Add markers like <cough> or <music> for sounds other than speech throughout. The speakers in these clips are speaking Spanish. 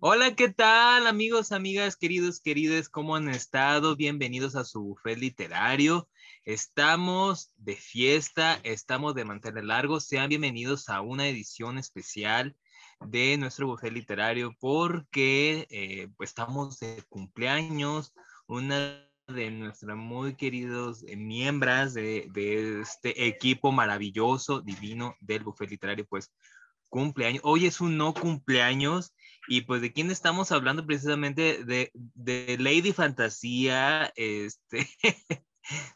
Hola, ¿qué tal amigos, amigas, queridos, queridas? ¿Cómo han estado? Bienvenidos a su buffet literario. Estamos de fiesta, estamos de mantener largo. Sean bienvenidos a una edición especial de nuestro buffet literario porque eh, pues estamos de cumpleaños. Una de nuestras muy queridos eh, miembros de, de este equipo maravilloso, divino del buffet literario, pues cumpleaños. Hoy es un no cumpleaños y pues de quién estamos hablando precisamente de, de Lady Fantasía, este, <laughs>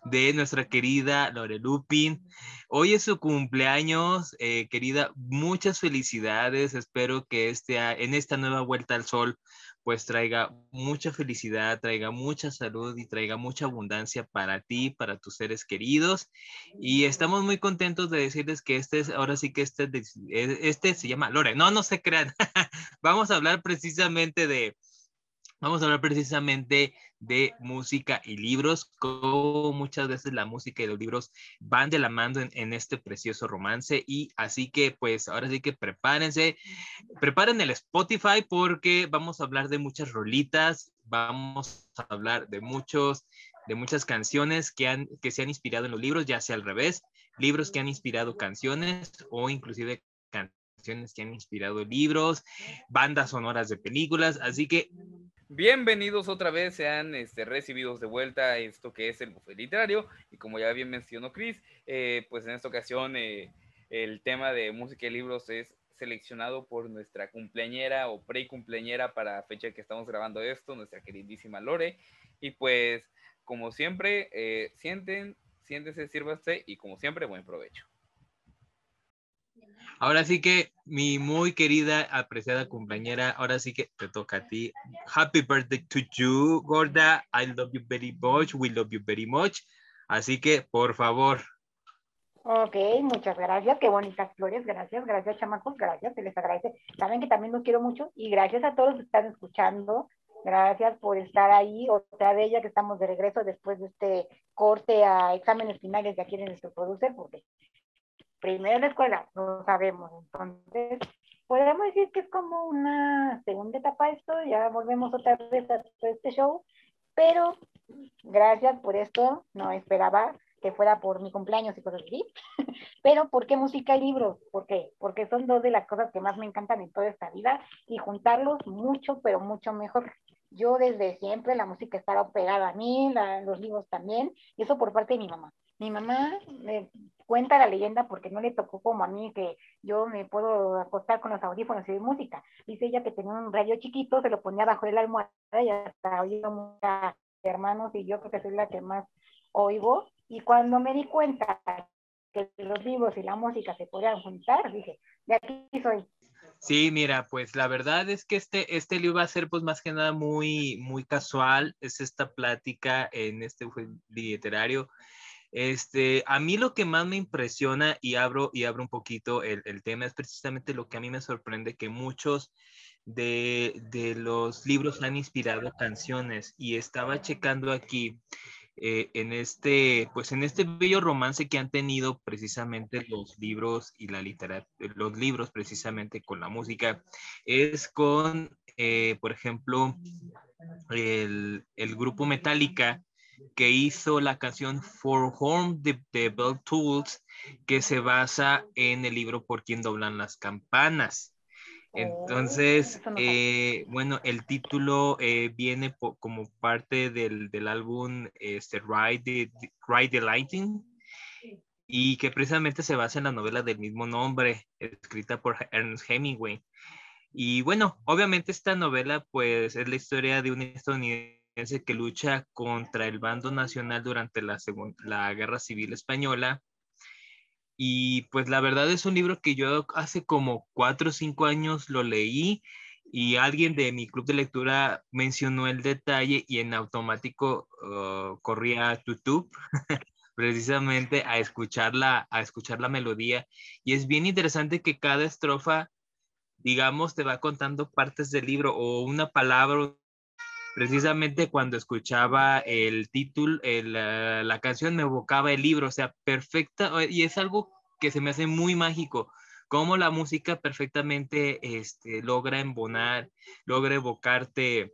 de nuestra querida Lore Lupin. Hoy es su cumpleaños, eh, querida, muchas felicidades. Espero que este, en esta nueva vuelta al sol pues traiga mucha felicidad, traiga mucha salud y traiga mucha abundancia para ti, para tus seres queridos. Y estamos muy contentos de decirles que este es, ahora sí que este, este se llama Lore. No, no se crean. <laughs> Vamos a hablar precisamente de, Vamos a hablar precisamente de música y libros, como muchas veces la música y los libros van de la mano en, este precioso romance. Y así que, pues, ahora sí que prepárense, preparen el Spotify porque vamos a hablar de muchas rolitas, vamos a hablar de muchos, de muchas canciones que, han, que se han inspirado en los libros, ya sea al revés, libros que han inspirado canciones o inclusive canciones que han inspirado libros, bandas sonoras de películas. Así que Bienvenidos otra vez, sean este, recibidos de vuelta esto que es el buffet literario. Y como ya bien mencionó Chris, eh, pues en esta ocasión eh, el tema de música y libros es seleccionado por nuestra cumpleañera o pre-cumpleañera para fecha que estamos grabando esto, nuestra queridísima Lore. Y pues, como siempre, eh, sienten, siéntense, sírvanse y como siempre, buen provecho. Ahora sí que mi muy querida, apreciada compañera, ahora sí que te toca a ti. Happy birthday to you, Gorda. I love you very much. We love you very much. Así que, por favor. Ok, muchas gracias. Qué bonitas flores. Gracias, gracias, chamacos. Gracias, se les agradece. Saben que también los quiero mucho y gracias a todos los que están escuchando. Gracias por estar ahí. Otra de ellas que estamos de regreso después de este corte a exámenes finales de aquí en nuestro producer, porque primero la escuela, no sabemos. Entonces, podemos decir que es como una segunda etapa esto, ya volvemos otra vez a este show, pero gracias por esto, no esperaba que fuera por mi cumpleaños y cosas así, <laughs> pero ¿por qué música y libros? ¿Por qué? Porque son dos de las cosas que más me encantan en toda esta vida y juntarlos mucho, pero mucho mejor. Yo desde siempre la música estaba pegada a mí, los libros también, y eso por parte de mi mamá. Mi mamá me cuenta la leyenda porque no le tocó como a mí que yo me puedo acostar con los audífonos y oír música. Dice ella que tenía un radio chiquito, se lo ponía bajo el almohada y hasta oía a hermanos y yo creo que soy la que más oigo. Y cuando me di cuenta que los libros y la música se podían juntar, dije, de aquí soy. Sí, mira, pues la verdad es que este, este libro va a ser pues más que nada muy, muy casual, es esta plática en este literario este, a mí lo que más me impresiona y abro, y abro un poquito el, tema es precisamente lo que a mí me sorprende, que muchos de, los libros han inspirado canciones. Y estaba checando aquí eh, en este, pues en este bello romance que han tenido precisamente los libros y la literatura, los libros precisamente con la música, es con, eh, por ejemplo, el, el grupo Metallica que hizo la canción For Home de, Bell Tools, que se basa en el libro Por quien doblan las campanas. Entonces, oh, eh, bueno, el título eh, viene como parte del, álbum este, Ride, the, Ride the Lightning y que precisamente se basa en la novela del mismo nombre, escrita por Ernest Hemingway. Y bueno, obviamente esta novela pues es la historia de un estadounidense que lucha contra el bando nacional durante la, la Guerra Civil Española. Y pues la verdad es un libro que yo hace como cuatro o cinco años lo leí y alguien de mi club de lectura mencionó el detalle y en automático uh, corría a YouTube <laughs> precisamente a escuchar, la, a escuchar la melodía. Y es bien interesante que cada estrofa, digamos, te va contando partes del libro o una palabra, precisamente cuando escuchaba el título, eh, la canción me evocaba el libro, o sea, perfecta, y es algo que se me hace muy mágico, cómo la música perfectamente este, logra embonar, logra evocarte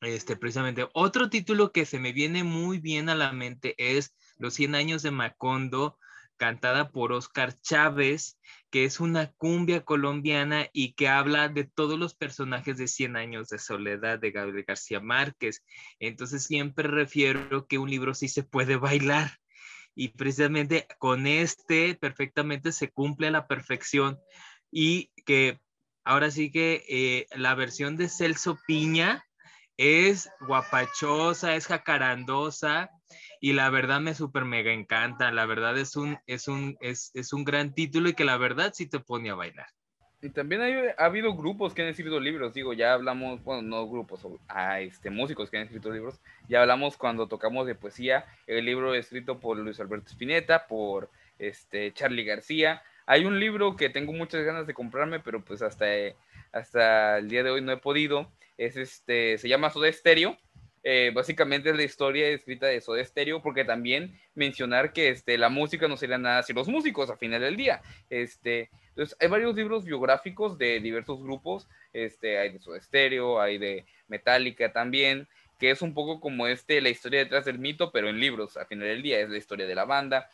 este, precisamente. Otro título que se me viene muy bien a la mente es Los 100 años de Macondo, cantada por Oscar Chávez, que es una cumbia colombiana y que habla de todos los personajes de 100 años de soledad de Gabriel García Márquez. Entonces siempre refiero que un libro sí se puede bailar. Y precisamente con este perfectamente se cumple a la perfección. Y que ahora sí que eh, la versión de Celso Piña es guapachosa, es jacarandosa y la verdad me súper mega encanta. La verdad es un, es, un, es, es un gran título y que la verdad sí te pone a bailar. Y también ha habido grupos que han escrito libros, digo, ya hablamos, bueno, no grupos, a este, músicos que han escrito libros, ya hablamos cuando tocamos de poesía, el libro escrito por Luis Alberto Spinetta, por este, Charlie García. Hay un libro que tengo muchas ganas de comprarme, pero pues hasta, hasta el día de hoy no he podido, es este, se llama Soda Stereo, eh, básicamente es la historia escrita de Soda Stereo, porque también mencionar que este, la música no sería nada sin los músicos a final del día. Este, entonces, hay varios libros biográficos de diversos grupos, este, hay de Soda Stereo, hay de Metallica también, que es un poco como este, la historia detrás del mito, pero en libros, a final del día, es la historia de la banda.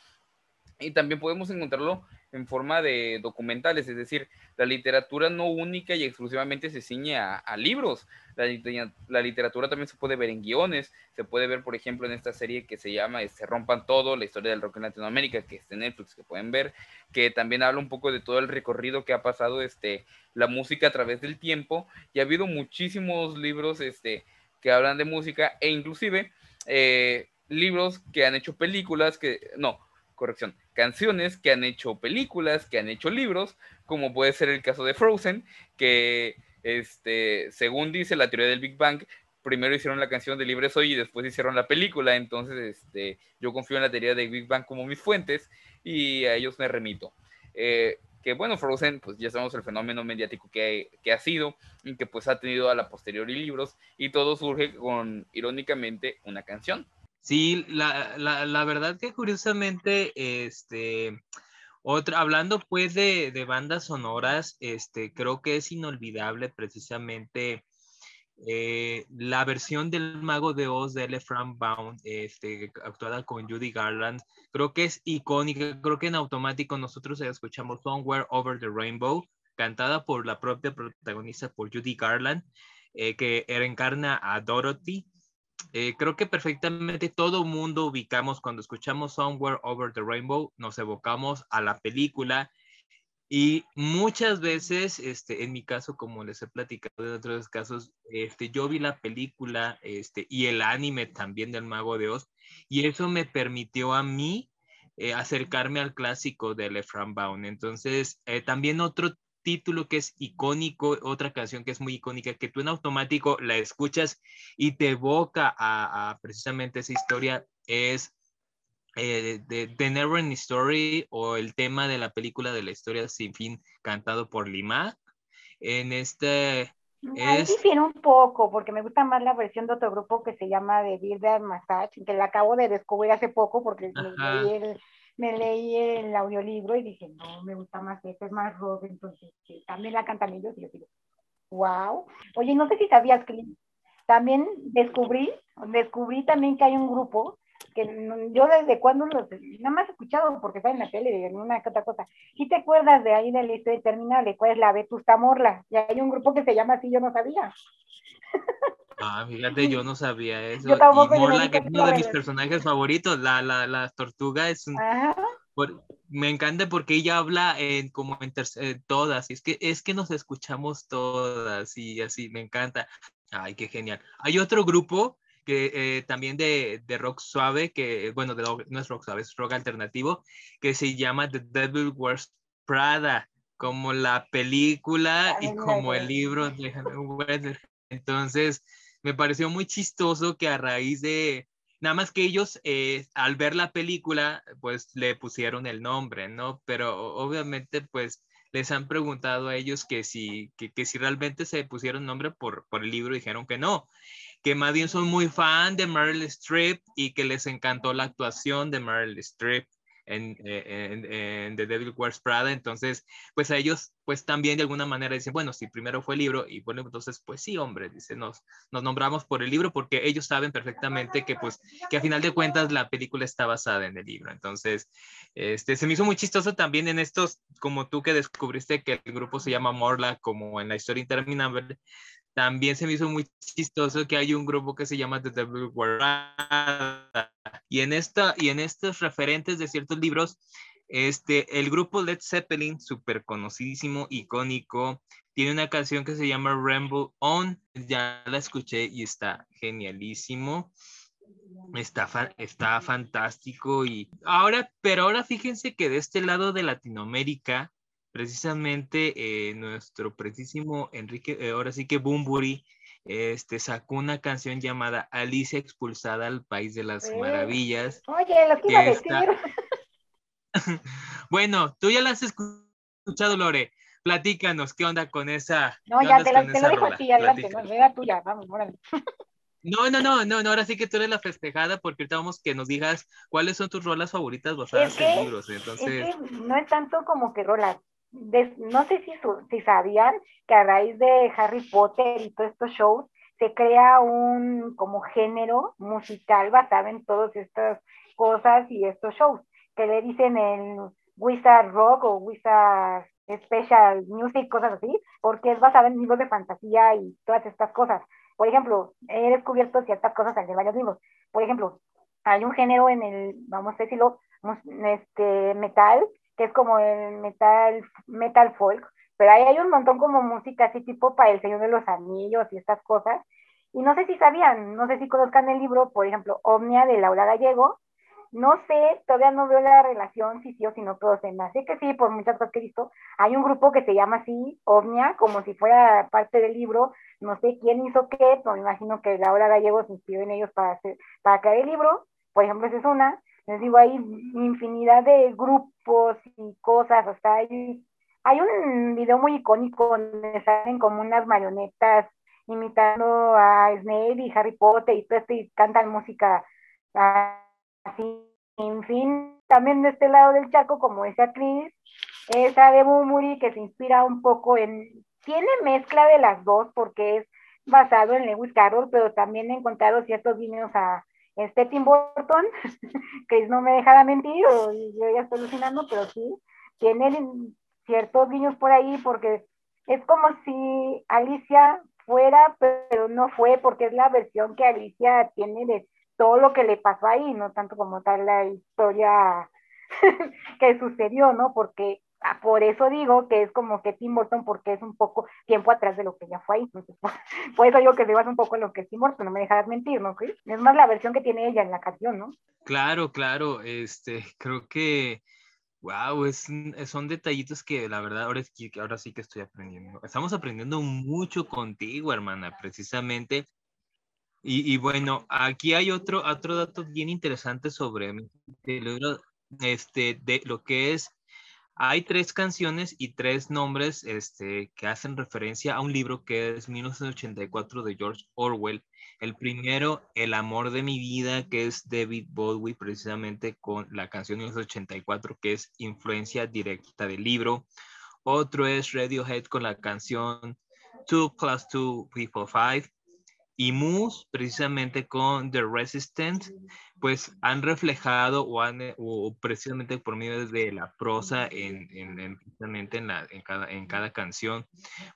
Y también podemos encontrarlo en forma de documentales, es decir, la literatura no única y exclusivamente se ciñe a, libros, la, literatura también se puede ver en guiones, se puede ver, por ejemplo, en esta serie que se llama Se este, Rompan Todo, la historia del rock en Latinoamérica, que está en Netflix, que pueden ver, que también habla un poco de todo el recorrido que ha pasado este, la música a través del tiempo, y ha habido muchísimos libros este, que hablan de música, e inclusive eh, libros que han hecho películas, que, no, corrección, canciones que han hecho películas, que han hecho libros, como puede ser el caso de Frozen, que este, según dice la teoría del Big Bang, primero hicieron la canción de Libre Soy y después hicieron la película, entonces este, yo confío en la teoría del Big Bang como mis fuentes y a ellos me remito. Eh, que bueno, Frozen, pues ya sabemos el fenómeno mediático que, que, ha sido y que pues ha tenido a la posteriori libros y todo surge con, irónicamente, una canción. Sí, la, la, la verdad que curiosamente, este, otra, hablando pues de, de, bandas sonoras, este, creo que es inolvidable precisamente eh, la versión del Mago de Oz de L. Frank Baum, este, actuada con Judy Garland, creo que es icónica, creo que en automático nosotros escuchamos Somewhere Over the Rainbow, cantada por la propia protagonista, por Judy Garland, eh, que encarna a Dorothy, eh, creo que perfectamente todo mundo ubicamos cuando escuchamos Somewhere Over the Rainbow, nos evocamos a la película y muchas veces, este, en mi caso, como les he platicado en otros casos, este, yo vi la película este, y el anime también del Mago de Oz y eso me permitió a mí eh, acercarme al clásico de Lefran Baum. Entonces, eh, también otro título que es icónico, otra canción que es muy icónica, que tú en automático la escuchas y te evoca a, precisamente esa historia, es eh, de The Never Story o el tema de la película de la historia sin fin cantado por Lima. En este... Es... difiere un poco, porque me gusta más la versión de otro grupo que se llama The Beard Massage, que la acabo de descubrir hace poco porque leí el, me leí el audiolibro y dije, no, me gusta más este, es más rock, entonces también la cantan ellos y yo digo, wow. Oye, no sé si sabías que también descubrí, descubrí también que hay un grupo que yo desde cuando los, nada más he escuchado porque está en la tele, en una que otra cosa. ¿Sí te acuerdas de ahí del historia terminal? ¿Cuál es la Vetusta Morla? Y hay un grupo que se llama así, yo no sabía. Ah, fíjate, yo no sabía <laughs> eso. Yo y Morla, que es uno de mis personajes favoritos, la, la, la tortuga es un... me encanta porque ella habla en, como en, todas, y es que, es que nos escuchamos todas, y así, me encanta. Ay, qué genial. Hay otro grupo que eh, también de, de, rock suave, que, bueno, de, no es rock suave, es rock alternativo, que se llama The Devil Wears Prada, como la película y como el libro de Entonces, me pareció muy chistoso que a raíz de, nada más que ellos eh, al ver la película, pues le pusieron el nombre, ¿no? Pero obviamente, pues les han preguntado a ellos que si, que, si realmente se pusieron nombre por, por el libro, dijeron que no, que más son muy fan de Meryl Streep y que les encantó la actuación de Meryl Streep. En, en, The Devil Wears Prada, entonces, pues a ellos, pues también de alguna manera dicen, bueno, si primero fue el libro, y bueno, entonces, pues sí, hombre, dice, nos, nos nombramos por el libro porque ellos saben perfectamente que, pues, que a final de cuentas la película está basada en el libro, entonces, este, se me hizo muy chistoso también en estos, como tú que descubriste que el grupo se llama Morla, como en la historia interminable, también se me hizo muy chistoso que hay un grupo que se llama The Devil. Y en, esta, y en estos referentes de ciertos libros, este, el grupo Led Zeppelin, súper conocidísimo, icónico, tiene una canción que se llama Ramble On. Ya la escuché y está genialísimo. Está, está fantástico y ahora, pero ahora fíjense que de este lado de Latinoamérica, precisamente eh, nuestro precisísimo Enrique, eh, ahora sí que Bumburi, este, sacó una canción llamada Alicia expulsada al País de las Maravillas. Oye, lo que iba a decir. <laughs> bueno, tú ya la has escuchado, Lore. Platícanos, ¿qué onda con esa? No, ya te, la, te lo dejo a ti, adelante, no, era tuya, vamos, órale. <laughs> No, no, no, no, no, ahora sí que tú eres la festejada porque ahorita vamos que nos digas cuáles son tus rolas favoritas basadas en libros. Entonces... no es tanto como que rolas, no sé si, si sabían que a raíz de Harry Potter y todos estos shows se crea un como género musical basado en todas estas cosas y estos shows que le dicen el Wizard Rock o Wizard Special Music, cosas así, porque es basado en libros de fantasía y todas estas cosas. Por ejemplo, he descubierto ciertas cosas de varios libros. Por ejemplo, hay un género en el, vamos a decirlo, este, metal que es como el metal, metal folk, pero ahí hay un montón como música así tipo para el Señor de los Anillos y estas cosas. Y no sé si sabían, no sé si conozcan el libro, por ejemplo, Omnia de Laura Gallego. No sé, todavía no veo la relación, si sí o si no, pero se me hace que sí, por muchas cosas que he visto. Hay un grupo que se llama así, Omnia, como si fuera parte del libro. No sé quién hizo qué, pero me imagino que Laura Gallego se inspiró en ellos para, hacer, para crear el libro. Por ejemplo, esa es una. Les digo, hay infinidad de grupos y cosas, hasta hay, hay un video muy icónico donde salen como unas marionetas imitando a Snape y Harry Potter y todo esto y cantan música así, en fin, también de este lado del charco, como decía Chris, esa de Mumuri que se inspira un poco en, tiene mezcla de las dos porque es basado en Lewis Carroll, pero también he encontrado ciertos guiños a, este Tim Burton, <laughs> que no me dejará mentir, o yo ya estoy alucinando, pero sí, tiene ciertos guiños por ahí, porque es como si Alicia fuera, pero no fue, porque es la versión que Alicia tiene de todo lo que le pasó ahí, no tanto como tal la historia <laughs> que sucedió, ¿no? Porque por eso digo que es como que Tim Burton, porque es un poco tiempo atrás de lo que ya fue ahí. <laughs> Por, eso digo que se un poco en lo que es Tim Burton, no me dejarás mentir, ¿no? Es más la versión que tiene ella en la canción, ¿no? Claro, claro, este, <laughs> creo que, wow, es, son detallitos que la verdad ahora, es que, ahora sí que estoy aprendiendo. Estamos aprendiendo mucho contigo, hermana, precisamente. Y, y bueno, aquí hay otro, otro dato bien interesante sobre este, de lo que es hay tres canciones y tres nombres este, que hacen referencia a un libro que es 1984 de George Orwell. El primero, El amor de mi vida, que es David Bowie, precisamente con la canción 1984, que es influencia directa del libro. Otro es Radiohead con la canción 2 plus 2 people 5 y Moose, precisamente con The Resistant, pues han reflejado o, eh, o precisamente por medio de la prosa en, en, precisamente en, cada, en cada canción,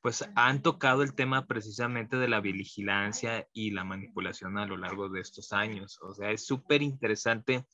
pues han tocado el tema precisamente de la vigilancia y la manipulación a lo largo de estos años. O sea, es súper interesante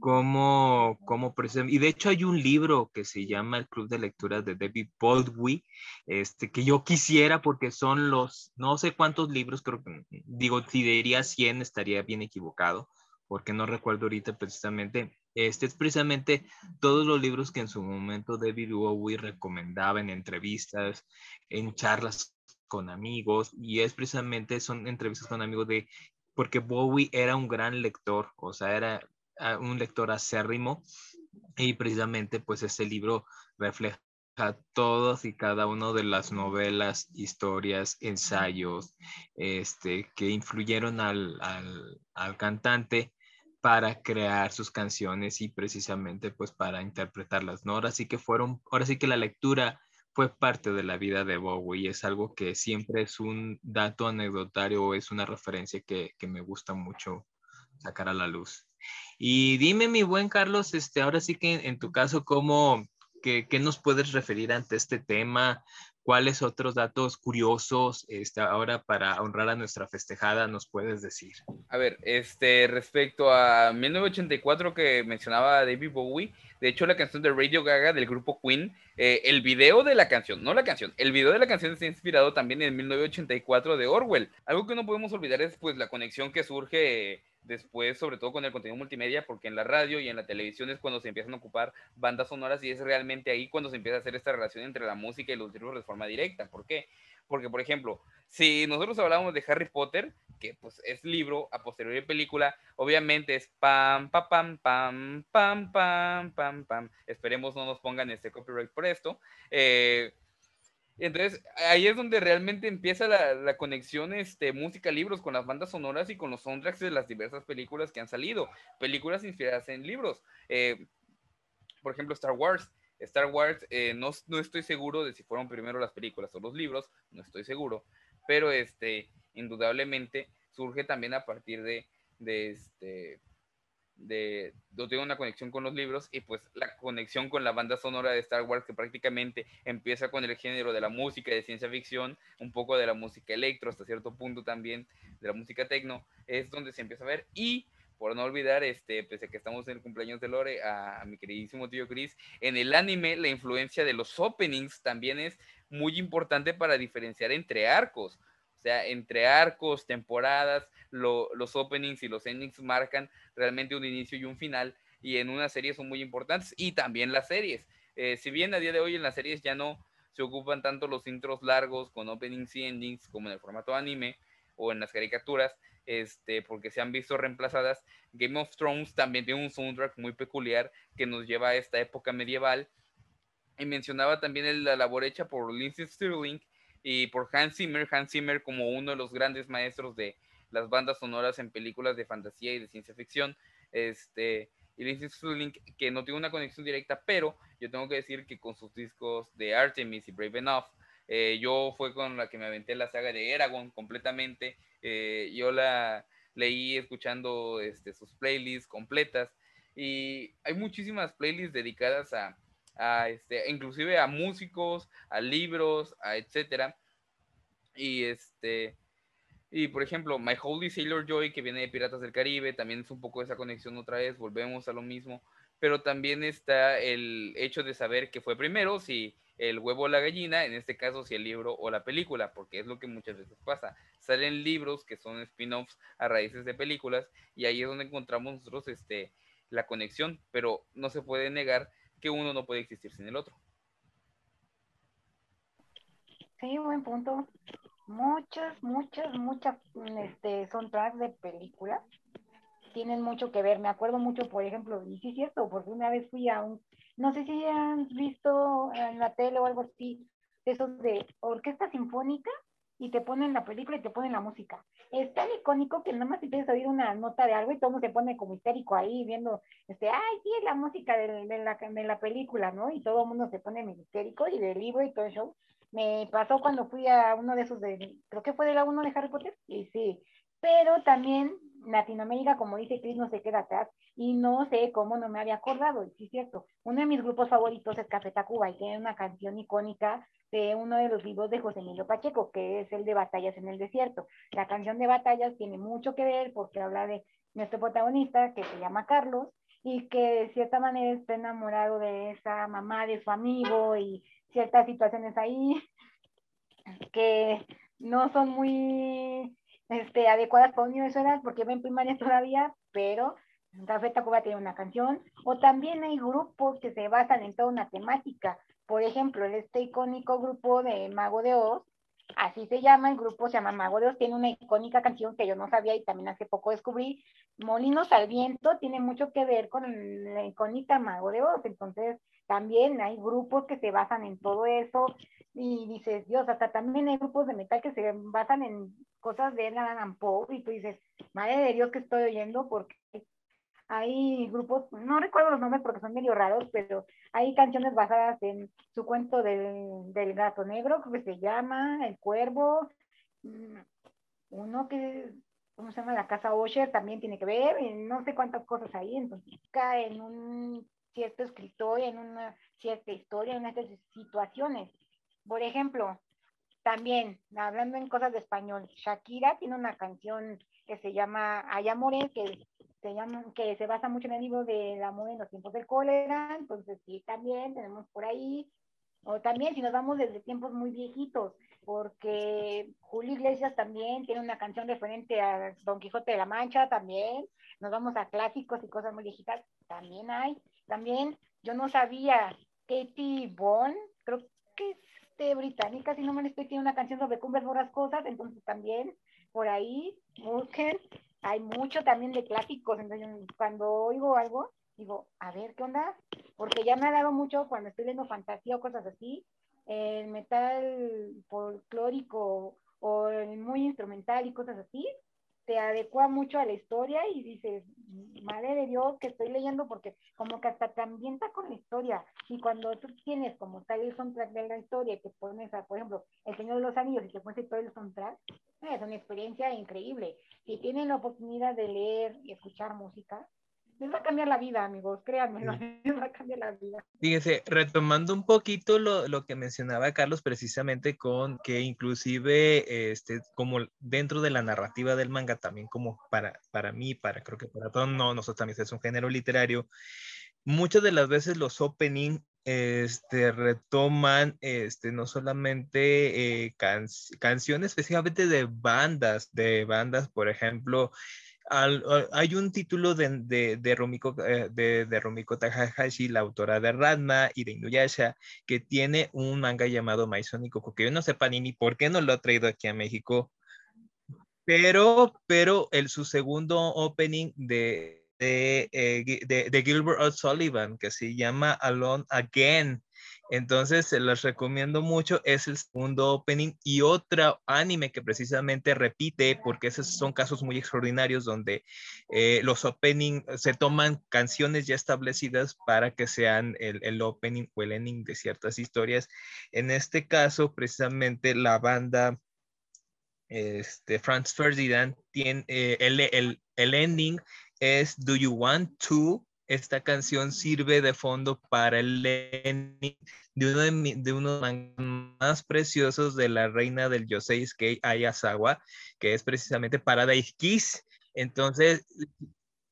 cómo, cómo y de hecho hay un libro que se llama El Club de Lecturas de David Baldwin, este, que yo quisiera porque son los, no sé cuántos libros, creo que, digo, si diría 100 estaría bien equivocado, porque no recuerdo ahorita precisamente, este es precisamente todos los libros que en su momento David Bowie recomendaba en entrevistas, en charlas con amigos, y es precisamente, son entrevistas con amigos de, porque Bowie era un gran lector, o sea, era un lector acérrimo y precisamente pues este libro refleja todas y cada una de las novelas, historias, ensayos este, que influyeron al, al, al cantante para crear sus canciones y precisamente pues para interpretarlas, ¿no? Ahora sí que fueron, ahora sí que la lectura fue parte de la vida de Bowie y es algo que siempre es un dato anecdotario o es una referencia que, que me gusta mucho sacar a la luz. Y dime, mi buen Carlos, este, ahora sí que en, tu caso, ¿cómo, qué, qué, nos puedes referir ante este tema? ¿Cuáles otros datos curiosos este, ahora para honrar a nuestra festejada nos puedes decir? A ver, este, respecto a 1984 que mencionaba David Bowie, de hecho la canción de Radio Gaga del grupo Queen, eh, el video de la canción, no la canción, el video de la canción está inspirado también en 1984 de Orwell. Algo que no podemos olvidar es pues la conexión que surge después, sobre todo con el contenido multimedia, porque en la radio y en la televisión es cuando se empiezan a ocupar bandas sonoras y es realmente ahí cuando se empieza a hacer esta relación entre la música y los libros de forma directa. ¿Por qué? Porque, por ejemplo, si nosotros hablamos de Harry Potter, que pues es libro a posteriori película, obviamente es pam, pam, pam, pam, pam, pam, pam, pam. Esperemos no nos pongan este copyright por esto. Eh, entonces, ahí es donde realmente empieza la, conexión este, música-libros con las bandas sonoras y con los soundtracks de las diversas películas que han salido. Películas inspiradas en libros. Eh, por ejemplo, Star Wars. Star Wars, eh, no, no, estoy seguro de si fueron primero las películas o los libros, no estoy seguro, pero este, indudablemente surge también a partir de, de este, de, yo una conexión con los libros y pues la conexión con la banda sonora de Star Wars que prácticamente empieza con el género de la música de ciencia ficción, un poco de la música electro hasta cierto punto también de la música tecno, es donde se empieza a ver y por no olvidar, este, pese a que estamos en el cumpleaños de Lore, a, mi queridísimo tío Chris, en el anime la influencia de los openings también es muy importante para diferenciar entre arcos. Sea, entre arcos, temporadas, los openings y los endings marcan realmente un inicio y un final, y en una serie son muy importantes, y también las series. Eh, si bien a día de hoy en las series ya no se ocupan tanto los intros largos con openings y endings como en el formato anime o en las caricaturas, este, porque se han visto reemplazadas. Game of Thrones también tiene un soundtrack muy peculiar que nos lleva a esta época medieval. Y mencionaba también la labor hecha por Lindsay Stirling y por Hans Zimmer, Hans Zimmer como uno de los grandes maestros de, las bandas sonoras en películas de fantasía y de ciencia ficción. Este, y Lindsay Stirling, que no tiene una conexión directa, pero yo tengo que decir que con sus discos de Artemis y Brave Enough, yo fue con la que me aventé la saga de Eragon completamente. Eh, yo la leí escuchando este, sus playlists completas y hay muchísimas playlists dedicadas a, a este, inclusive a músicos, a libros, a etcétera. Y este, y por ejemplo, My Holy Sailor Joy, que viene de Piratas del Caribe, también es un poco esa conexión otra vez, volvemos a lo mismo. Pero también está el hecho de saber que fue primero, si el huevo o la gallina, en este caso si el libro o la película, porque es lo que muchas veces pasa. Salen libros que son spin-offs a raíces de películas y ahí es donde encontramos nosotros este, la conexión, pero no se puede negar que uno no puede existir sin el otro. Sí, buen punto muchas, muchas, muchas este, soundtracks de películas tienen mucho que ver. Me acuerdo mucho, por ejemplo, y sí es cierto, porque una vez fui a un, no sé si han visto en la tele o algo así, esos de orquesta sinfónica y te ponen la película y te ponen la música. Es tan icónico que nada más empiezas a oír una nota de algo y todo mundo se pone como histérico ahí viendo, este, ay, sí, es la música de, de, la, de la película, ¿no? Y todo el mundo se pone histérico y del libro y todo el show. Me pasó cuando fui a uno de esos de, creo que fue de la uno de Harry Potter, y sí, pero también Latinoamérica, como dice Chris, no se queda atrás y no sé cómo no me había acordado, sí es cierto, uno de mis grupos favoritos es Café Tacuba y tiene una canción icónica de uno de los libros de José Emilio Pacheco, que es el de Batallas en el Desierto. La canción de Batallas tiene mucho que ver porque habla de nuestro protagonista que se llama Carlos y que de cierta manera está enamorado de esa mamá de su amigo y ciertas situaciones ahí que no son muy este, adecuadas para un niño de porque ven primaria <laughs> todavía, pero Café Tacuba tiene una canción, o también hay grupos que se basan en toda una temática. Por ejemplo, este icónico grupo de Mago de Oz, así se llama, el grupo se llama Mago de Oz, tiene una icónica canción que yo no sabía y también hace poco descubrí. Molinos al viento tiene mucho que ver con la icónica Mago de Oz, entonces también hay grupos que se basan en todo eso y dices, Dios, hasta también hay grupos de metal que se basan en cosas de Alan Poe y tú dices, madre de Dios que estoy oyendo porque hay grupos, no recuerdo los nombres porque son medio raros, pero hay canciones basadas en su cuento del, del gato negro, que se llama El Cuervo, mm, uno que, ¿cómo se llama? La Casa Osher también tiene que ver, no sé cuántas cosas ahí, entonces cae en un cierto escritor, en una cierta historia, en estas situaciones. Por ejemplo, también, hablando en cosas de español, Shakira tiene una canción que se llama Hay Amores, que se, llama, que se basa mucho en el libro del amor en los tiempos del cólera, entonces sí, también tenemos por ahí, o también si nos vamos desde tiempos muy viejitos, porque Julio Iglesias también tiene una canción referente a Don Quijote de la Mancha, también, nos vamos a clásicos y cosas muy viejitas, también hay, también yo no sabía, Katie Bond, creo que es de británica, si no me estoy, tiene una canción sobre cumbres borrascosas, entonces también por ahí busquen, hay mucho también de clásicos, entonces cuando oigo algo, digo, a ver, ¿qué onda? Porque ya me ha dado mucho cuando estoy viendo fantasía o cosas así, el metal folclórico o el muy instrumental y cosas así, te adecua mucho a la historia y dices, madre de Dios, que estoy leyendo porque como que hasta te ambienta con la historia. Y cuando tú tienes como tal el soundtrack de la historia te pones a, por ejemplo, El Señor de los Anillos y te pones todo el soundtrack, es una experiencia increíble. Si tienen la oportunidad de leer y escuchar música, les va a cambiar la vida, amigos, créanme, <laughs> les va a cambiar la vida. Fíjense, retomando un poquito lo, lo, que mencionaba Carlos precisamente con que inclusive, este, como dentro de la narrativa del manga, también como para, para mí, para creo que para todos, no, nosotros también es un género literario, muchas de las veces los opening este, retoman este, no solamente eh, canciones específicamente de bandas, de bandas, por ejemplo, hay un título de, de, de, Rumiko, eh, de, de, Rumiko Takahashi, la autora de Ranma y de Inuyasha, que tiene un manga llamado Maisoniko, que yo no sé Panini por qué no lo ha traído aquí a México, pero, pero el, su segundo opening de, de, eh, de, Gilbert O'Sullivan, que se llama Alone Again, entonces, se los recomiendo mucho. Es el segundo opening y otro anime que precisamente repite, porque esos son casos muy extraordinarios donde eh, los opening se toman canciones ya establecidas para que sean el, opening o el ending de ciertas historias. En este caso, precisamente la banda este, Franz Ferdinand tiene eh, el, el, el ending es Do You Want To esta canción sirve de fondo para el de uno de, uno de los más preciosos de la reina del Yosei Skei Ayasawa, que es precisamente Paradise Kiss. Entonces,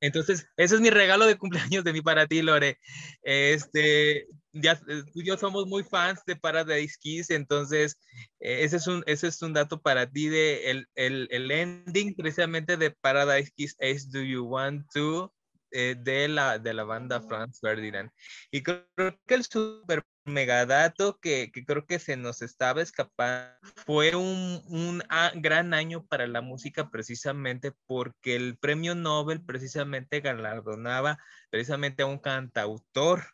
entonces, ese es mi regalo de cumpleaños de mí para ti, Lore. Este, ya, tú y yo somos muy fans de Paradise Kiss, entonces eh, ese, es un, ese es un dato para ti de el, el, el ending precisamente de Paradise Kiss es Do You Want To eh, de, la, de la banda Franz Ferdinand. Y creo, que el super megadato que, que creo que se nos estaba escapando fue un, un gran año para la música precisamente porque el premio Nobel precisamente galardonaba precisamente a un cantautor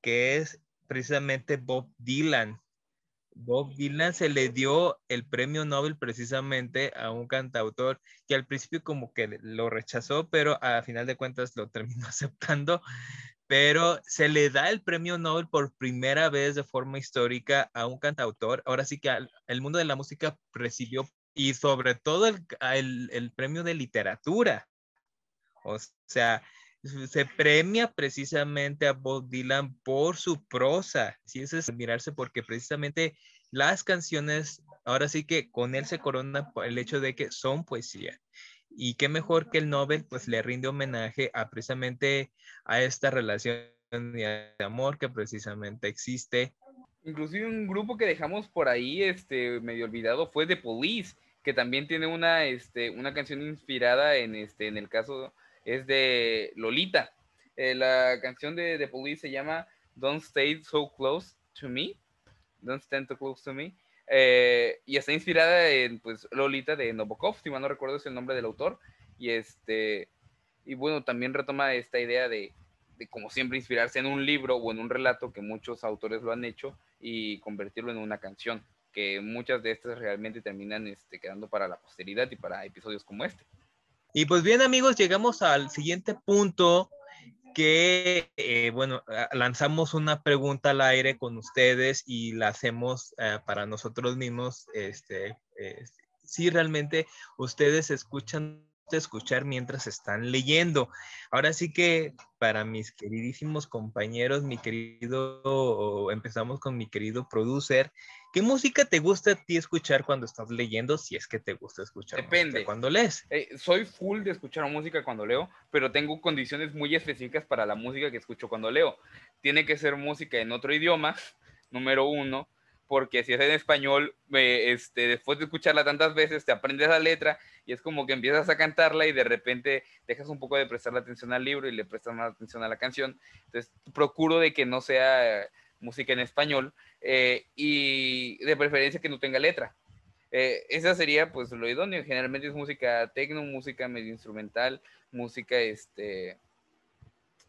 que es precisamente Bob Dylan. Bob Dylan se le dio el premio Nobel precisamente a un cantautor que al principio como que lo rechazó, pero a final de cuentas lo <laughs> terminó aceptando. Pero se le da el premio Nobel por primera vez de forma histórica a un cantautor. Ahora sí que el mundo de la música recibió y sobre todo el, el, el premio de literatura. O sea, se premia precisamente a Bob Dylan por su prosa. Eso es admirarse porque precisamente las canciones, ahora sí que con él se corona el hecho de que son poesía. Y qué mejor que el Nobel pues le rinde homenaje a precisamente a esta relación de amor que precisamente existe. Inclusive un grupo que dejamos por ahí, este, medio olvidado, fue The Police, que también tiene una, este, una canción inspirada en, este, en el caso es de Lolita. Eh, la canción de The Police se llama Don't Stay So Close to Me. Don't Stand So Close to Me. Eh, y está inspirada en pues, Lolita de Nabokov, si mal no recuerdo es el nombre del autor. Y este y bueno, también retoma esta idea de, de, como siempre inspirarse en un libro o en un relato que muchos autores lo han hecho y convertirlo en una canción, que muchas de estas realmente terminan este, quedando para la posteridad y para episodios como este. Y pues bien amigos, llegamos al siguiente punto que, eh, bueno, lanzamos una pregunta al aire con ustedes y la hacemos eh, para nosotros mismos, este, si realmente ustedes escuchan escuchar mientras están leyendo. Ahora sí que para mis queridísimos compañeros, mi querido, empezamos con mi querido producer, ¿qué música te gusta a ti escuchar cuando estás leyendo? Si es que te gusta escuchar. Depende. Cuando lees. Eh, soy full de escuchar música cuando leo, pero tengo condiciones muy específicas para la música que escucho cuando leo. Tiene que ser música en otro idioma, número uno porque si es en español, este, después de escucharla tantas veces, te aprendes la letra y es como que empiezas a cantarla y de repente dejas un poco de prestar atención al libro y le prestas más atención a la canción. Entonces, procuro de que no sea música en español eh, y de preferencia que no tenga letra. Eh, esa sería pues lo idóneo. Generalmente es música tecno, música medio instrumental, música este,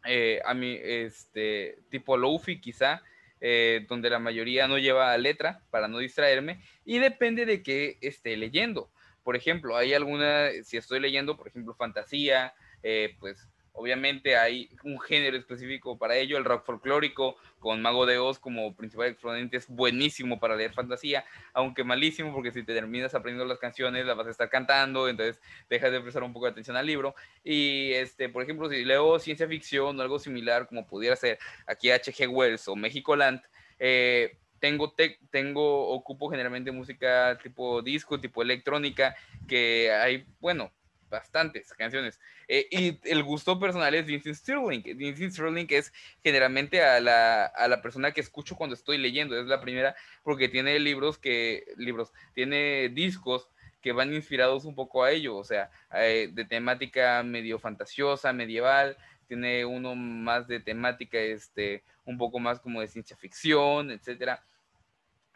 eh, a mí, este, tipo lofi quizá eh, donde la mayoría no lleva letra para no distraerme y depende de qué esté leyendo. Por ejemplo, hay alguna, si estoy leyendo, por ejemplo, fantasía, eh, pues Obviamente hay un género específico para ello, el rock folclórico, con Mago de Oz como principal exponente, es buenísimo para leer fantasía, aunque malísimo porque si te terminas aprendiendo las canciones las vas a estar cantando, entonces dejas de prestar un poco de atención al libro. Y, este, por ejemplo, si leo ciencia ficción o algo similar, como pudiera ser aquí H.G. Wells o México Land, eh, tengo, tengo, ocupo generalmente música tipo disco, tipo electrónica, que hay, bueno, bastantes canciones. Eh, y el gusto personal es Vincent Sterling. Vincent Sterling es generalmente a la, a la, persona que escucho cuando estoy leyendo. Es la primera porque tiene libros que, libros, tiene discos que van inspirados un poco a ello. O sea, eh, de temática medio fantasiosa, medieval. Tiene uno más de temática, este, un poco más como de ciencia ficción, etcétera.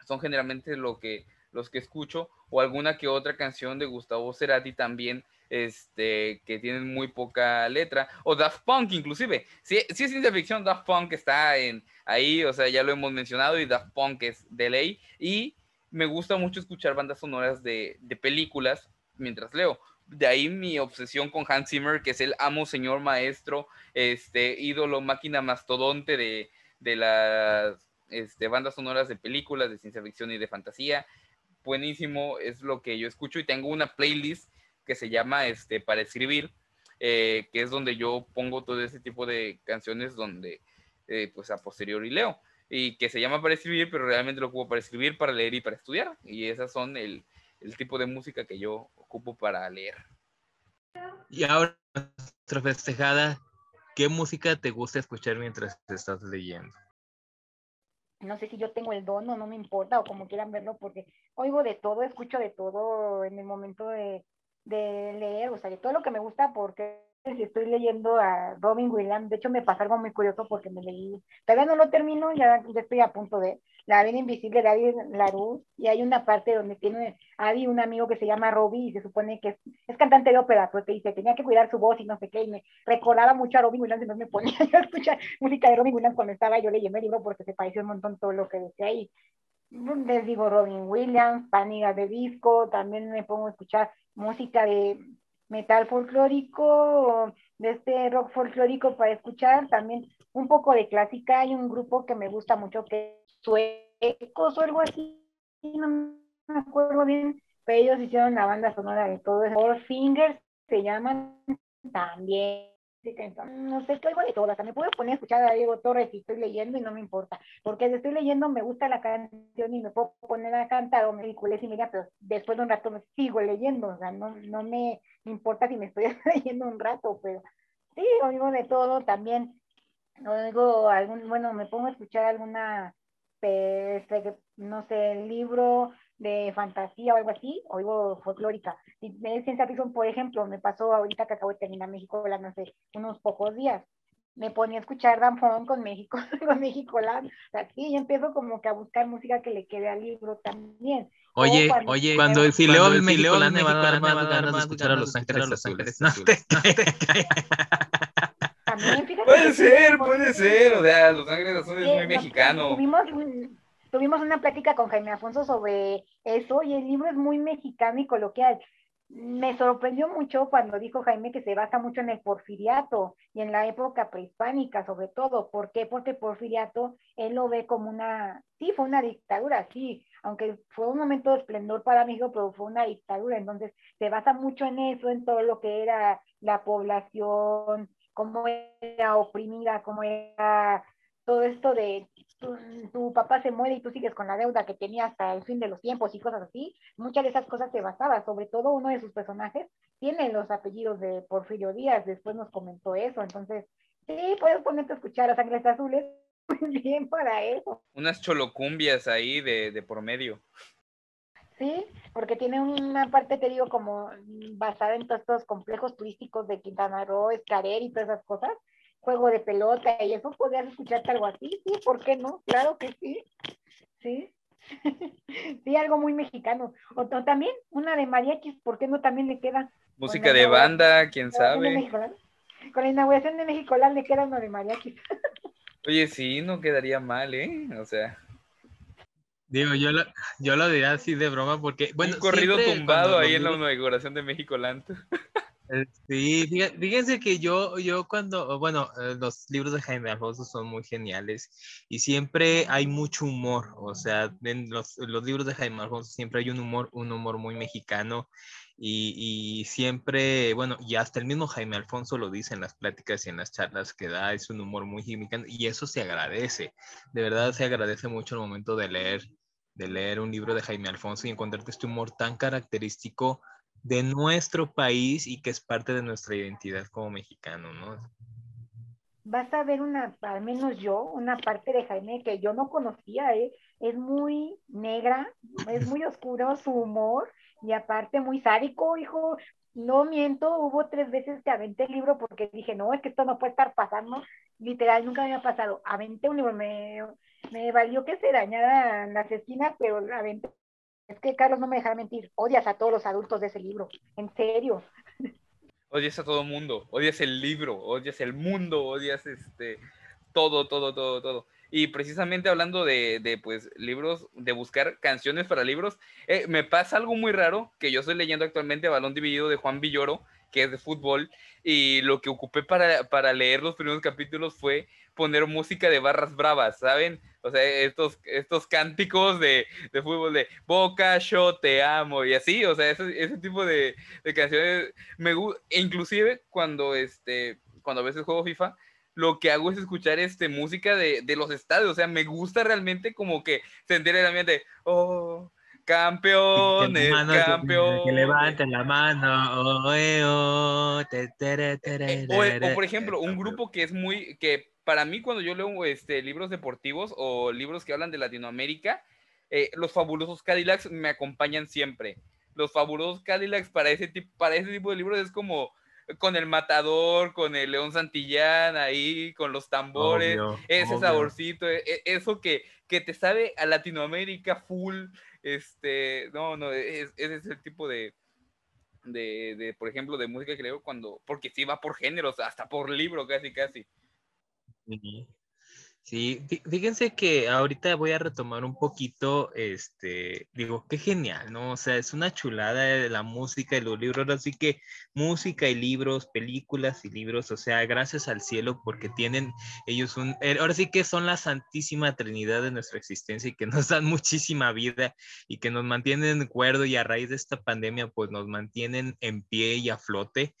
Son generalmente lo que, los que escucho. O alguna que otra canción de Gustavo Cerati también este, que tienen muy poca letra, o Daft Punk inclusive. Si, si es ciencia ficción, Daft Punk está en, ahí, o sea, ya lo hemos mencionado y Daft Punk es de ley. Y me gusta mucho escuchar bandas sonoras de, de películas mientras leo. De ahí mi obsesión con Hans Zimmer, que es el amo, señor, maestro, este, ídolo, máquina mastodonte de, de las este, bandas sonoras de películas, de ciencia ficción y de fantasía. Buenísimo, es lo que yo escucho y tengo una playlist que se llama este, Para Escribir, eh, que es donde yo pongo todo ese tipo de canciones donde, eh, pues a posteriori leo, y que se llama Para Escribir, pero realmente lo ocupo para escribir, para leer y para estudiar, y esas son el, el tipo de música que yo ocupo para leer. Y ahora, nuestra festejada, ¿qué música te gusta escuchar mientras estás leyendo? no sé si yo tengo el don o no me importa o como quieran verlo, porque oigo de todo, escucho de todo en el momento de, de leer, o sea, de todo lo que me gusta, porque estoy leyendo a Robin Williams, de hecho me pasa algo muy curioso porque me leí, todavía no lo termino, ya, estoy a punto de, La Vida Invisible de Adi Larue, y hay una parte donde tiene Adi un amigo que se llama Robbie, y se supone que es, cantante de ópera, pues te dice, tenía que cuidar su voz y no sé qué, y me recordaba mucho a Robin Williams, y no me ponía <laughs> a escuchar música de Robin Williams cuando estaba yo leyendo el libro, porque se pareció un montón todo lo que decía ahí. Les digo Robin Williams, Paniga de disco, también me pongo a escuchar música de metal folclórico, de este rock folclórico para escuchar, también un poco de clásica, hay un grupo que me gusta mucho que es suecos o algo así, no me acuerdo bien, pero ellos hicieron la banda sonora de todo eso, Four Fingers se llaman también no sé, qué algo de todas. Me puedo poner a escuchar a Diego Torres si estoy leyendo y no me importa. Porque si estoy leyendo me gusta la canción y me puedo poner a cantar o me ridiculez y mira, pero después de un rato me sigo leyendo. O sea, no, no me importa si me estoy <laughs> leyendo un rato, pero sí, oigo de todo también. Oigo algún, bueno, me pongo a escuchar alguna, este, no sé, libro de fantasía o algo así, oigo folclórica. Si de ciencia ficción, por ejemplo, me pasó ahorita que acabo de terminar México no sé, unos pocos días. Me ponía a escuchar Dan con México, <laughs> con México Land. O y empiezo como que a buscar música que le quede al libro también. Oye, cuando, oye, cuando el fileo del México Land me va a dar más ganas de escuchar a Los Ángeles Los Ángeles. No te <laughs> Puede ser, puede ser. O sea, Los Ángeles Azules es muy mexicano. Tuvimos, tuvimos una plática con Jaime Afonso sobre eso y el libro es muy mexicano y coloquial. me sorprendió mucho cuando dijo Jaime que se basa mucho en el porfiriato y en la época prehispánica sobre todo. ¿Por qué? Porque porfiriato él lo ve como una, sí, fue una dictadura, sí, aunque fue un momento de esplendor para México, pero fue una dictadura. Entonces se basa mucho en eso, en todo lo que era la población, cómo era oprimida, cómo era todo esto de tu, papá se muere y tú sigues con la deuda que tenía hasta el fin de los tiempos y cosas así, muchas de esas cosas se basaban, sobre todo uno de sus personajes tiene los apellidos de Porfirio Díaz, después nos comentó eso, entonces sí, puedes ponerte a escuchar a Sangres Azules, <laughs> muy bien para eso. Unas cholocumbias ahí de, de por medio. Sí, porque tiene una parte, te digo, como basada en todos estos complejos turísticos de Quintana Roo, Escarer y todas esas cosas, juego de pelota y eso, podrías escucharte algo así, sí, ¿por qué no? Claro que sí, sí. <laughs> sí, algo muy mexicano. O, también una de mariachis, ¿por qué no también le queda? Música de banda, quién sabe. con la inauguración de México le queda uno de mariachis. Oye, sí, no quedaría mal, ¿eh? O sea. Digo, yo lo, yo lo diría así de broma porque, bueno, un corrido tumbado ahí en la inauguración de México Land. Eh, sí, fíjense que yo, yo cuando, bueno, eh, los libros de Jaime Alfonso son muy geniales y siempre hay mucho humor, o sea, en los, los libros de Jaime Alfonso siempre hay un humor, un humor muy mexicano y, y, siempre, bueno, y hasta el mismo Jaime Alfonso lo dice en las pláticas y en las charlas que da, es un humor muy mexicano y eso se agradece, de verdad se agradece mucho el momento de leer, de leer un libro de Jaime Alfonso y encontrarte este humor tan característico de nuestro país y que es parte de nuestra identidad como mexicano, ¿no? Vas a ver una, al menos yo, una parte de Jaime que yo no conocía, ¿eh? es muy negra, es <laughs> muy oscuro su humor y aparte muy sádico, hijo. No miento, hubo tres veces que aventé el libro porque dije, no, es que esto no puede estar pasando. Literal, nunca me había pasado. Aventé un libro, me, me valió que se dañaran las esquinas, pero aventé es que Carlos no me dejará mentir, odias a todos los adultos de ese libro, en serio. Odias a todo mundo, odias el libro, odias el mundo, odias este todo, todo, todo, todo. Y precisamente hablando de, de pues libros, de buscar canciones para libros, eh, me pasa algo muy raro que yo estoy leyendo actualmente Balón Dividido de Juan Villoro, que es de fútbol, y lo que ocupé para, para leer los primeros capítulos fue poner música de barras bravas, ¿saben? O sea, estos, estos cánticos de, de fútbol de Boca, yo te amo y así, o sea, ese, ese tipo de, de canciones me gusta, inclusive cuando, este, cuando a veces juego FIFA, lo que hago es escuchar este, música de, de los estadios, o sea, me gusta realmente como que sentir el ambiente, oh, campeones, campeones. Que, levanten la mano, oh, eh, oh, o, o, por ejemplo, un grupo que es muy, que para mí cuando yo leo este, libros deportivos o libros que hablan de Latinoamérica, eh, los fabulosos Cadillacs me acompañan siempre. Los fabulosos Cadillacs para ese, tipo, para ese tipo de libros es como con el matador, con el León Santillán ahí, con los tambores, ese saborcito, e, e, eso que, que te sabe a Latinoamérica full, este, no, no, ese es el tipo de, de, de, por ejemplo, de música que leo cuando, porque sí va por géneros, hasta por libro casi, casi. Sí, fíjense que ahorita voy a retomar un poquito, este, digo, qué genial, ¿no? O sea, es una chulada de la música y los libros, así que música y libros, películas y libros, o sea, gracias al cielo porque tienen ellos un, eh, ahora sí que son la santísima trinidad de nuestra existencia y que nos dan <laughs> muchísima vida y que nos mantienen cuerdo y a raíz de esta pandemia, pues nos mantienen en pie y a flote.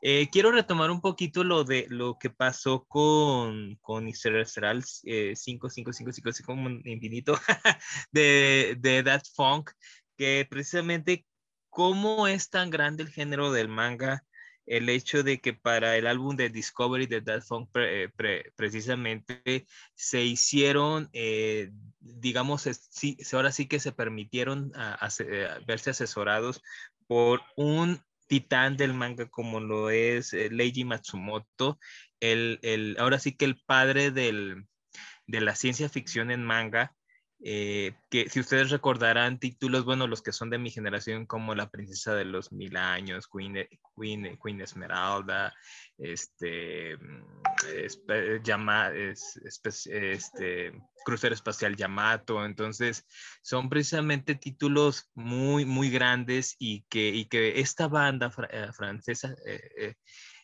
Eh, quiero retomar un poquito lo de lo que pasó con, con Israel eh, 5555 como infinito <laughs> de, de That Funk, que precisamente cómo es tan grande el género del manga, el hecho de que para el álbum de Discovery de That Funk eh, precisamente se hicieron, eh, digamos, sí, ahora sí que se permitieron a, verse asesorados por un titán del manga como lo es eh, Leiji Matsumoto, el, el, ahora sí que el padre de la ciencia ficción en manga, eh, que si ustedes recordarán títulos, bueno, los que son de mi generación, como La Princesa de los Mil Años, Queen, Queen, Queen Esmeralda, este, llama, este, Crucero Espacial Yamato, entonces son precisamente títulos muy, muy grandes y que, y que esta banda eh, francesa eh,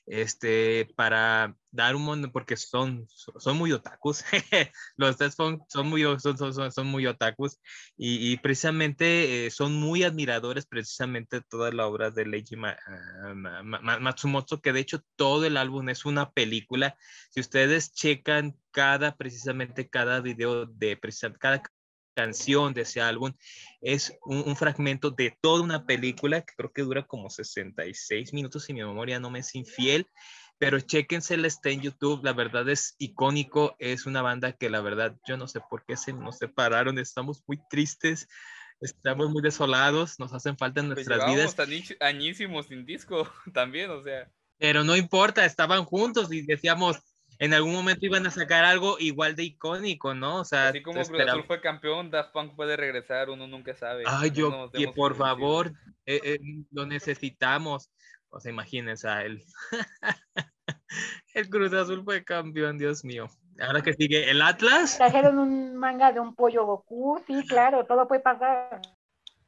este, para dar un mundo, porque son, son muy otakus, <laughs> los tres son, muy, son, son, son muy otakus, y, y precisamente eh, son muy admiradores precisamente toda la obra de Leiji ah, Matsumoto, que de hecho todo el álbum es una película, si ustedes checan cada, precisamente cada video de, cada canción de ese álbum es un, fragmento de toda una película que creo que dura como 66 minutos si mi memoria no me es infiel, pero chéquensela, está en YouTube, la verdad es icónico, es una banda que la verdad yo no sé por qué se nos separaron, estamos muy tristes, estamos muy desolados, nos hacen falta en pues nuestras vidas. añísimos sin disco <laughs> también, o sea. Pero no importa, estaban juntos y decíamos, en algún momento iban a sacar algo igual de icónico, ¿no? O sea, así como Cruz Azul fue campeón, Daft Punk puede regresar, uno nunca sabe. Ay, yo, que por favor, eh, eh, lo necesitamos. O sea, imagínense a él. <laughs> el Cruz Azul fue campeón, Dios mío. Ahora que sigue el Atlas. Trajeron un manga de un pollo Goku, sí, claro, todo puede pasar.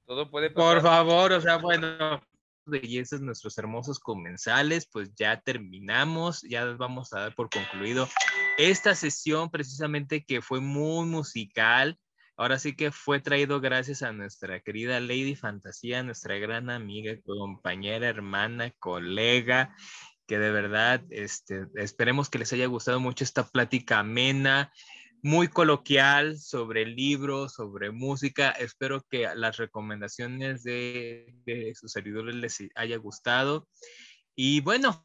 Todo puede pasar. Por favor, o sea, bueno, bellezas, nuestros hermosos comensales, pues ya terminamos, ya vamos a dar por concluido esta sesión precisamente que fue muy musical. Ahora sí que fue traído gracias a nuestra querida Lady Fantasía, nuestra gran amiga, compañera, hermana, colega, que de verdad este, esperemos que les haya gustado mucho esta plática amena, muy coloquial sobre el libro, sobre música. Espero que las recomendaciones de, sus seguidores les haya gustado. Y bueno,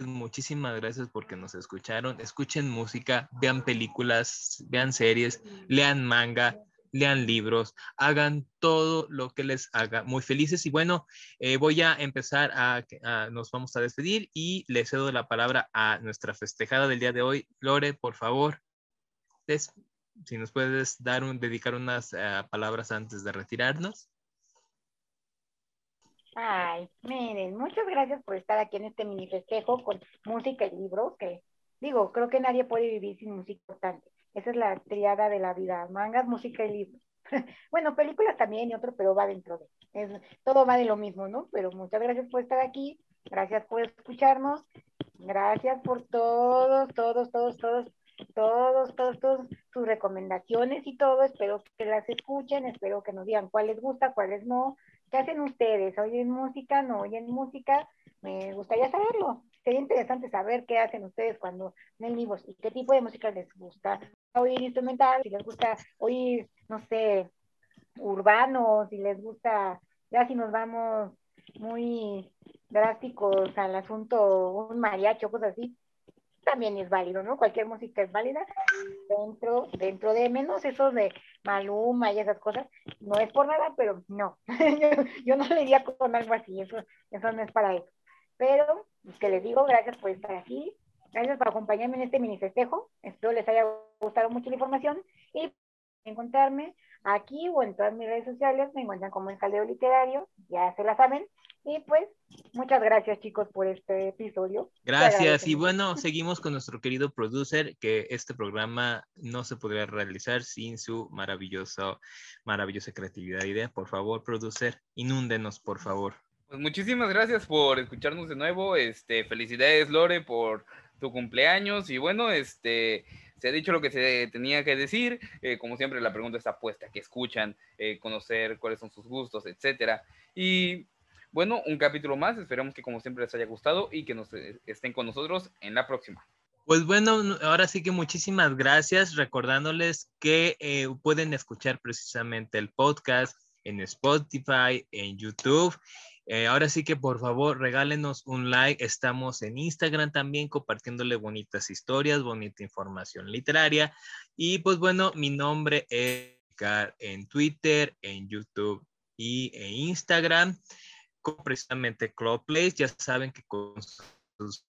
muchísimas gracias porque nos escucharon. Escuchen música, vean películas, vean series, lean manga, lean libros, hagan todo lo que les haga muy felices. Y bueno, eh, voy a empezar a, nos vamos a despedir y le cedo la palabra a nuestra festejada del día de hoy. Lore, por favor, si nos puedes dar un, dedicar unas eh, palabras antes de retirarnos. Ay, miren, muchas gracias por estar aquí en este mini festejo con música y libros, que digo, creo que nadie puede vivir sin música importante. Esa es la triada de la vida, mangas, música y libros. <laughs> bueno, películas también y otro, pero va dentro de. Es, todo va de lo mismo, ¿no? Pero muchas gracias por estar aquí, gracias por escucharnos, gracias por todos, todos, todos, todos, todos, todos, todos sus recomendaciones y todo. Espero que las escuchen, espero que nos digan cuáles gusta, cuáles no. ¿Qué hacen ustedes? ¿Oyen música? ¿No oyen música? Me gustaría saberlo. Sería interesante saber qué hacen ustedes cuando ven vivos y qué tipo de música les gusta oír instrumental, si les gusta oír, no sé, urbano, si les gusta, ya si nos vamos muy drásticos al asunto, un mariacho, cosas así, también es válido, ¿no? Cualquier música es válida dentro, dentro de menos eso de Maluma y esas cosas. No es por nada, pero no. <laughs> yo, no le diría con algo así, eso, eso no es para eso. Pero, que les digo, gracias por estar aquí. Gracias por acompañarme en este mini festejo. Espero les haya gustado mucho la información y encontrarme aquí o en todas mis redes sociales. Me encuentran como el Caldeo Literario, ya se la saben. Y pues, muchas gracias chicos por este episodio. Gracias. Y bueno, seguimos con nuestro querido producer, que este programa no se podría realizar sin su maravilloso, maravillosa creatividad. Idea, por favor, producer, inúndenos, por favor. Pues muchísimas gracias por escucharnos de nuevo. Este, felicidades, Lore, por tu cumpleaños. Y bueno, este, se ha dicho lo que se tenía que decir. Eh, como siempre, la pregunta está puesta, que escuchan, eh, conocer cuáles son sus gustos, etcétera. Y bueno, un capítulo más. Esperamos que como siempre les haya gustado y que nos eh, estén con nosotros en la próxima. Pues bueno, ahora sí que muchísimas gracias, recordándoles que pueden escuchar precisamente el podcast en Spotify, en YouTube eh, ahora sí que por favor regálenos un like. Estamos en Instagram también compartiéndole bonitas historias, bonita información literaria. Y pues bueno, mi nombre es en Twitter, en YouTube y en Instagram. Con precisamente Club Place. Ya saben que con sus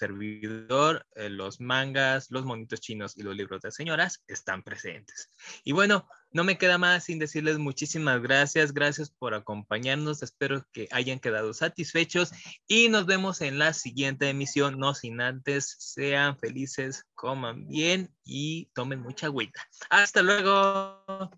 servidor, eh, los mangas, los monitos chinos y los libros de señoras están presentes. Y bueno, no me queda más sin decirles muchísimas gracias, gracias por acompañarnos, espero que hayan quedado satisfechos y nos vemos en la siguiente emisión, no sin antes, sean felices, coman bien y tomen mucha agüita. Hasta luego.